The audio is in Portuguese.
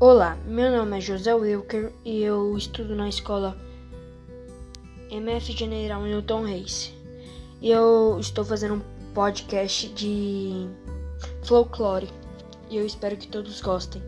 Olá, meu nome é José Wilker e eu estudo na escola MF General Newton Reis. E eu estou fazendo um podcast de folclore e eu espero que todos gostem.